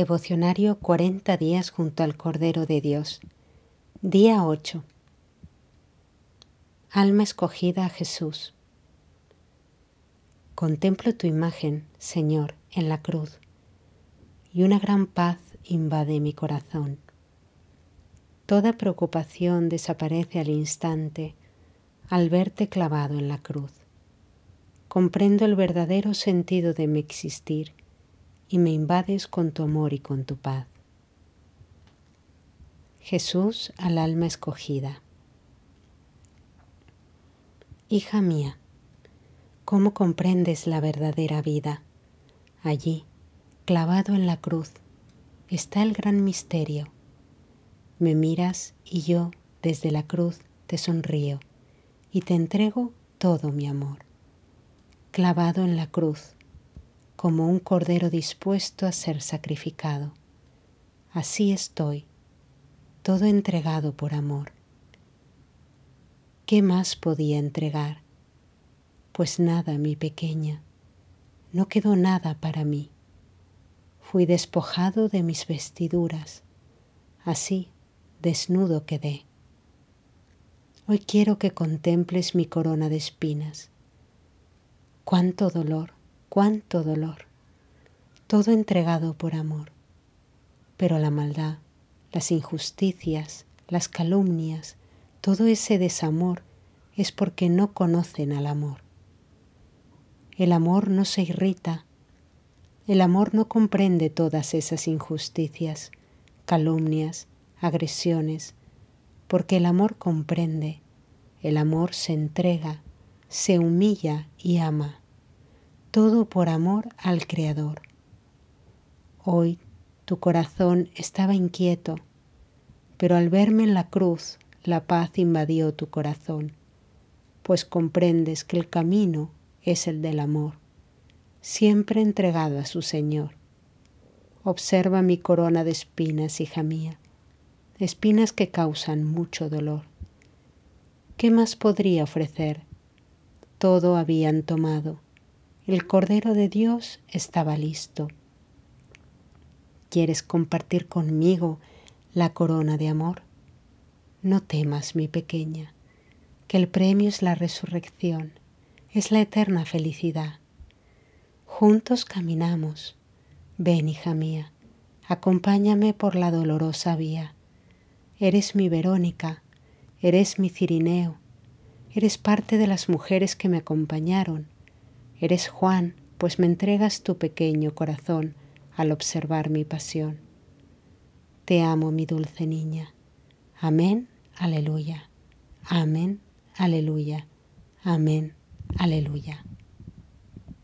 Devocionario 40 días junto al Cordero de Dios. Día 8. Alma escogida a Jesús. Contemplo tu imagen, Señor, en la cruz, y una gran paz invade mi corazón. Toda preocupación desaparece al instante al verte clavado en la cruz. Comprendo el verdadero sentido de mi existir y me invades con tu amor y con tu paz. Jesús al alma escogida. Hija mía, ¿cómo comprendes la verdadera vida? Allí, clavado en la cruz, está el gran misterio. Me miras y yo, desde la cruz, te sonrío y te entrego todo mi amor. Clavado en la cruz, como un cordero dispuesto a ser sacrificado. Así estoy, todo entregado por amor. ¿Qué más podía entregar? Pues nada, mi pequeña, no quedó nada para mí. Fui despojado de mis vestiduras, así desnudo quedé. Hoy quiero que contemples mi corona de espinas. Cuánto dolor, cuánto dolor, todo entregado por amor. Pero la maldad, las injusticias, las calumnias, todo ese desamor es porque no conocen al amor. El amor no se irrita, el amor no comprende todas esas injusticias, calumnias, agresiones, porque el amor comprende, el amor se entrega, se humilla y ama todo por amor al Creador. Hoy tu corazón estaba inquieto, pero al verme en la cruz la paz invadió tu corazón, pues comprendes que el camino es el del amor, siempre entregado a su Señor. Observa mi corona de espinas, hija mía, espinas que causan mucho dolor. ¿Qué más podría ofrecer? Todo habían tomado el Cordero de Dios estaba listo. ¿Quieres compartir conmigo la corona de amor? No temas, mi pequeña, que el premio es la resurrección, es la eterna felicidad. Juntos caminamos. Ven, hija mía, acompáñame por la dolorosa vía. Eres mi Verónica, eres mi Cirineo, eres parte de las mujeres que me acompañaron Eres Juan, pues me entregas tu pequeño corazón al observar mi pasión. Te amo, mi dulce niña. Amén, aleluya. Amén, aleluya. Amén, aleluya.